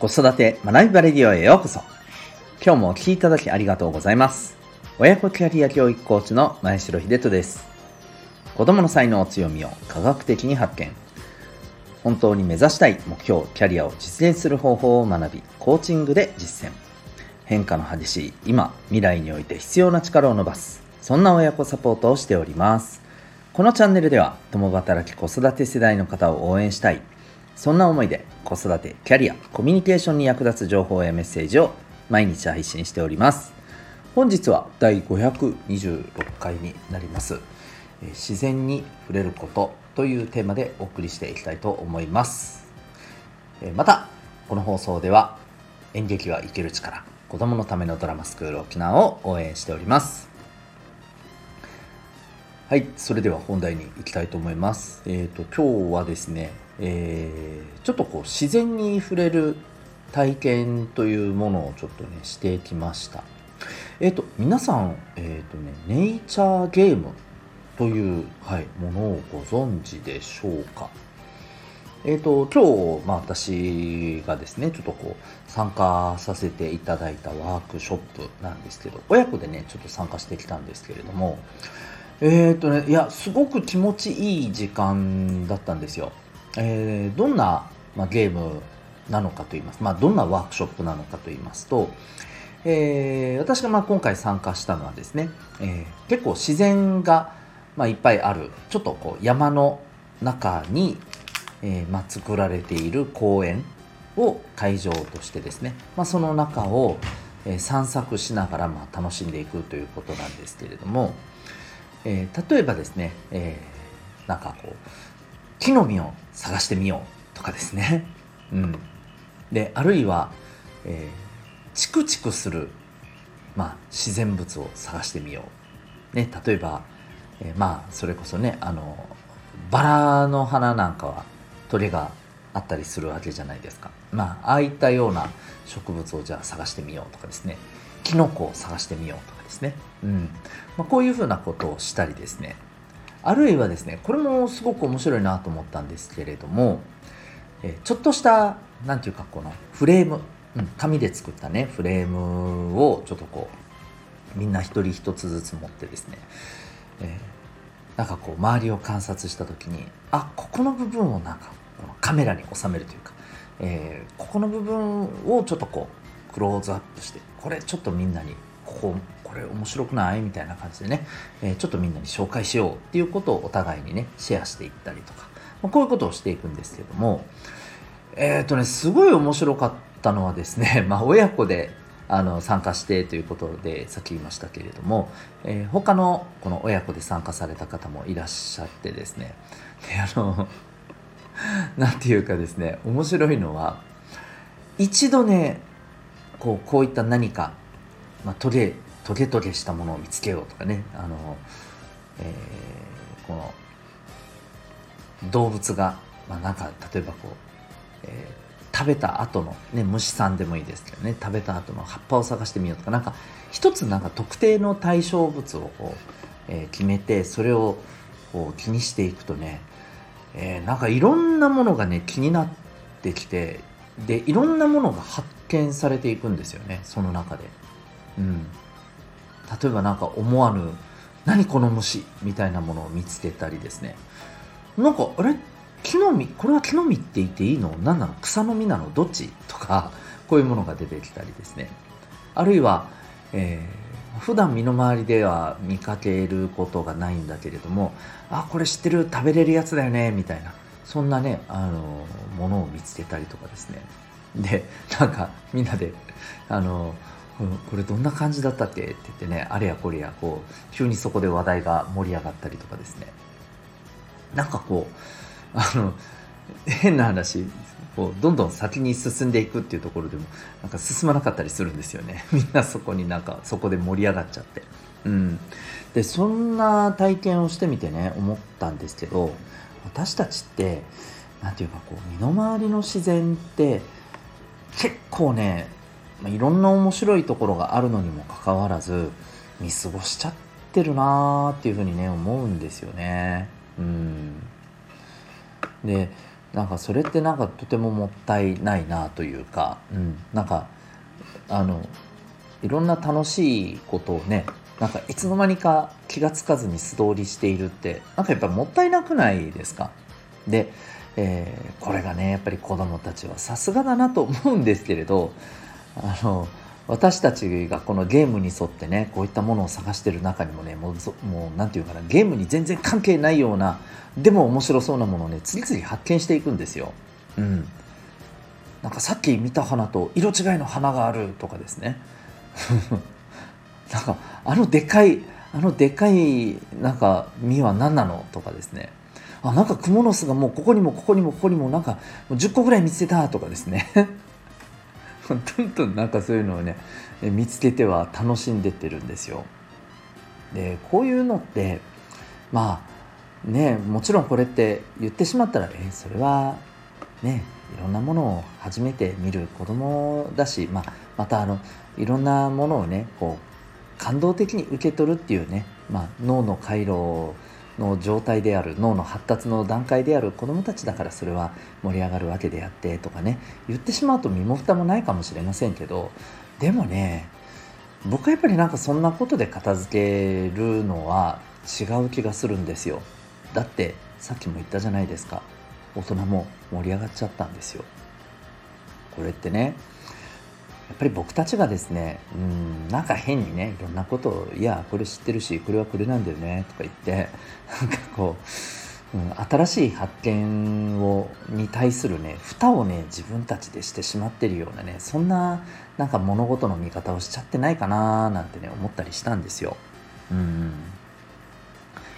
子育て学びバレディオへようこそ。今日もお聴きいただきありがとうございます。親子キャリア教育コーチの前城秀人です。子供の才能強みを科学的に発見。本当に目指したい目標、キャリアを実現する方法を学び、コーチングで実践。変化の激しい今、未来において必要な力を伸ばす。そんな親子サポートをしております。このチャンネルでは共働き子育て世代の方を応援したいそんな思いで子育てキャリアコミュニケーションに役立つ情報やメッセージを毎日配信しております。本日は第526回になります。自然に触れることというテーマでお送りしていきたいと思います。またこの放送では演劇は生きる力子供のためのドラマスクール沖縄を応援しております。はい、それでは本題に行きたいと思います。えっ、ー、と今日はですね、えー、ちょっとこう自然に触れる体験というものをちょっとねしてきました。えっ、ー、と皆さんえっ、とねネイチャーゲームというはいものをご存知でしょうか？えっ、と今日まあ私がですねちょっとこう参加させていただいたワークショップなんですけど親子でねちょっと参加してきたんですけれども。え、っとね、いや、すごく気持ちいい時間だったんですよ。えー、どんな、まあ、ゲームなのかと言います。まあ、どんなワークショップなのかと言いますと、えー、私がまあ今回参加したのはですね、えー、結構自然が、まあ、いっぱいある、ちょっとこう山の中に、えーまあ、作られている公園を会場としてですね、まあ、その中を、え、散策しながらまあ楽しんでいくということなんですけれども、えー、例えばですね、えー、なんかこう木の実を探してみようとかですね、うん、であるいは、えー、チクチクする、まあ、自然物を探してみよう、ね、例えば、えー、まあそれこそねあのバラの花なんかは鳥があったりするわけじゃないですか。まあああいったような植物をじゃあ探してみようとかですね。キノコを探してみようとかですね、うん。まあ、こういうふうなことをしたりですね。あるいはですねこれもすごく面白いなと思ったんですけれども、えちょっとした何て言うかこのフレーム、うん、紙で作ったねフレームをちょっとこうみんな一人一つずつ持ってですね、えー、なんかこう周りを観察した時にあここの部分をなんかこのカメラに収めるというか、えー、ここの部分をちょっとこうクローズアップしてこれちょっとみんなにこここれ面白くない？みたいな感じでね、え、ちょっとみんなに紹介しようっていうことをお互いにねシェアしていったりとか、ま、こういうことをしていくんですけども。えっ、ー、とねすごい面白かったのはですね まあ親子であの参加してということでさっき言いましたけれども、えー、他のこの親子で参加された方もいらっしゃってですね。であの なんていうかですね面白いのは一度ねこうこういった何か、まあ、トゲトゲトゲしたものを見つけようとかね。あの、えー、この動物が、まあ、なんか例えばこう、えー、食べた後の、ね、虫さんでもいいですけどね。食べた後の葉っぱを探してみようとか。なんか一つなんか特定の対象物をこう、えー、決めてそれをこう気にしていくとね、えー、なんかいろんなものがね気になってきてでいろんなものが発見されていくんですよね。その中で。うん、例えば何か思わぬ「何この虫」みたいなものを見つけたりですね。なんかあれ木の実これは木の実って言っていいの？何なの？草の実なの？どっち？とかこういうものが出てきたりですね。あるいは、えー、普段身の回りでは見かけることがないんだけれどもあこれ知ってる？食べれるやつだよね？みたいなそんなねあのものを見つけたりとかですね。でなんかみんなであのこれどんな感じだったっけ？って言ってねあれやこれやこう急にそこで話題が盛り上がったりとかですね。なんかこうあの変な話こうどんどん先に進んでいくっていうところでもなんか進まなかったりするんですよね。みんなそこになんかそこで盛り上がっちゃって。うん。でそんな体験をしてみてね思ったんですけど私たちって何て言うかこう身の回りの自然って結構ね、まあ、いろんな面白いところがあるのにもかかわらず見過ごしちゃってるなーっていうふうにね思うんですよね。うん。でなんかそれってなんかとてももったいないなというか、うん、なんかあのいろんな楽しいことをねなんかいつの間にか気が付かずに素通りしているってなんかやっぱもったいなくないですか？で、えー、これがねやっぱり子どもたちはさすがだなと思うんですけれどあの私たちがこのゲームに沿ってねこういったものを探してる中にもねもうもう何て言うかなゲームに全然関係ないようなでも面白そうなものをね次々発見していくんですよ。うん、なんかさっき見た花と色違いの花があるとかですね。なんかあのでかいあのでかいなんか実は何なのとかですね。あなんかクモの巣がもうここにもここにもここにもなんか10個ぐらい見つけたとかですね。どんどんなんかそういうのをね見つけては楽しんでってるんですよ。でこういうのってまあねもちろんこれって言ってしまったらえそれはねいろんなものを初めて見る子供だし、まあ、またあのいろんなものをねこう感動的に受け取るっていうね、まあ、脳の回路の状態である脳の発達の段階である子どもたちだからそれは盛り上がるわけであってとかね言ってしまうと身も蓋もないかもしれませんけどでもね僕はやっぱりなんかそんなことで片付けるのは違う気がするんですよ。だってさっきも言ったじゃないですか。大人も盛り上がっちゃったんですよ。これってねやっぱり僕たちがですねうんなんか変にねいろんなことを「いやこれ知ってるしこれはこれなんだよね」とか言ってなんかこう、うん、新しい発見をに対するね蓋をね自分たちでしてしまってるようなねそんななんか物事の見方をしちゃってないかななんてね思ったりしたんですよ。うん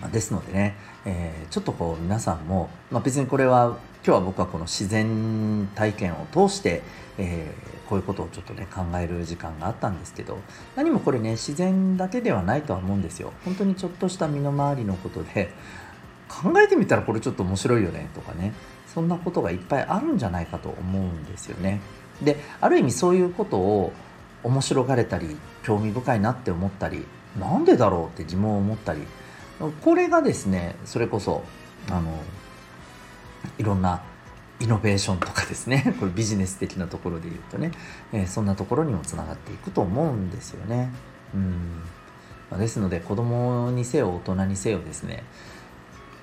まあ、ですのでね、えー、ちょっとこう皆さんも、まあ、別にこれは今日は僕はこの自然体験を通して、えー、こういうことをちょっとね考える時間があったんですけど何もこれね自然だけではないとは思うんですよ。本当にちょっとした身の回りのことで考えてみたらこれちょっと面白いよねとかねそんなことがいっぱいあるんじゃないかと思うんですよね。である意味そういうことを面白がれたり興味深いなって思ったりなんでだろうって疑問を持ったりこれがですねそれこそあのいろんなイノベーションとかですね。これビジネス的なところで言うとね、えー、そんなところにもつながっていくと思うんですよね。うん、ですので子供にせよ大人にせよですね。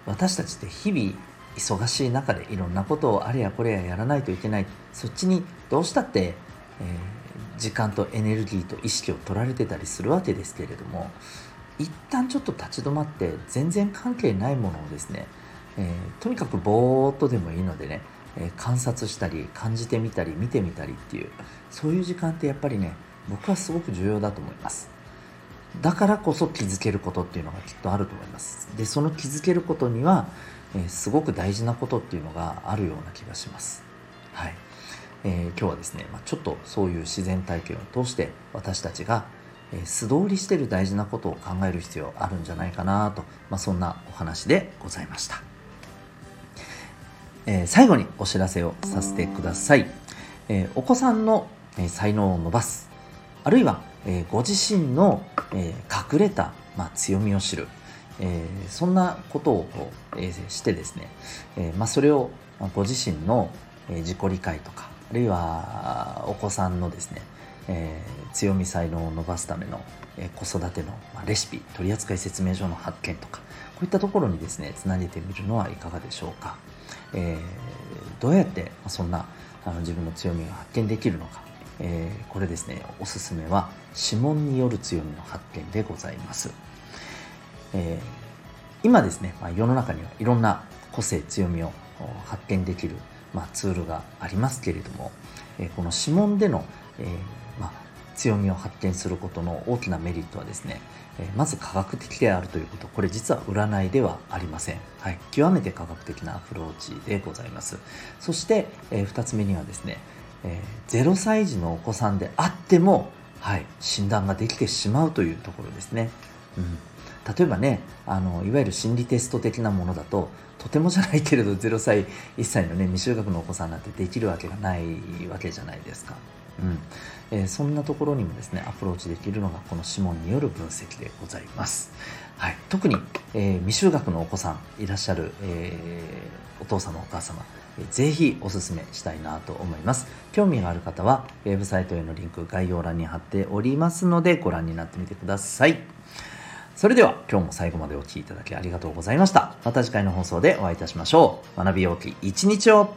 私たちって日々忙しい中でいろんなことをあれやこれややらないといけない。そっちにどうしたって、えー、時間とエネルギーと意識を取られてたりするわけですけれども一旦ちょっと立ち止まって全然関係ないものをですねえー、とにかくぼーっとでもいいのでね、えー、観察したり感じてみたり見てみたりっていうそういう時間ってやっぱりね僕はすごく重要だと思います。だからこそ気づけることっていうのがきっとあると思います。でその気づけることには、えー、すごく大事なことっていうのがあるような気がします。はい、えー、今日はですね、まあ、ちょっとそういう自然体験を通して私たちが素通りしてる大事なことを考える必要あるんじゃないかなと、まあ、そんなお話でございました。えー、最後にお知らせをさせてください。えー、お子さんの、え才能を伸ばす、あるいは、えご自身の、え隠れた、まあ、強みを知る、えそんなことを、えしてですね、えまあ、それをご自身の、え自己理解とか、あるいはお子さんのですね、え強み才能を伸ばすための、え子育ての、まレシピ取扱説明書の発見とかこういったところにですねつなげてみるのはいかがでしょうか。えー、どうやってそんなあの自分の強みが発見できるのか、えー、これですねおすすめは指紋による強みの発見でございます、えー、今ですね、まあ、世の中にはいろんな個性強みを発見できる、まあ、ツールがありますけれども、えこの指紋での、えまあ、強みを発見することの大きなメリットはですねえまず科学的であるということ。これ実は占いではありません、はい、極めて科学的なアプローチでございます。そして、え、2つ目にはですね、えー、0歳児のお子さんであっても、はい、診断ができてしまうというところですね、うん、例えばねあのいわゆる心理テスト的なものだととてもじゃないけれど0歳1歳のね未就学のお子さんなんてできるわけがないわけじゃないですかうんえー、そんなところにもですねアプローチできるのがこの指紋による分析でございます。はい、特に、えー、未就学のお子さんいらっしゃる、えー、お父様お母様ぜひおすすめしたいなと思います。興味がある方は、ウェブサイトへのリンク概要欄に貼っておりますので、ご覧になってみてください。それでは、今日も最後までお聴きいただきありがとうございました。また次回の放送でお会いいたしましょう。学びようき一日を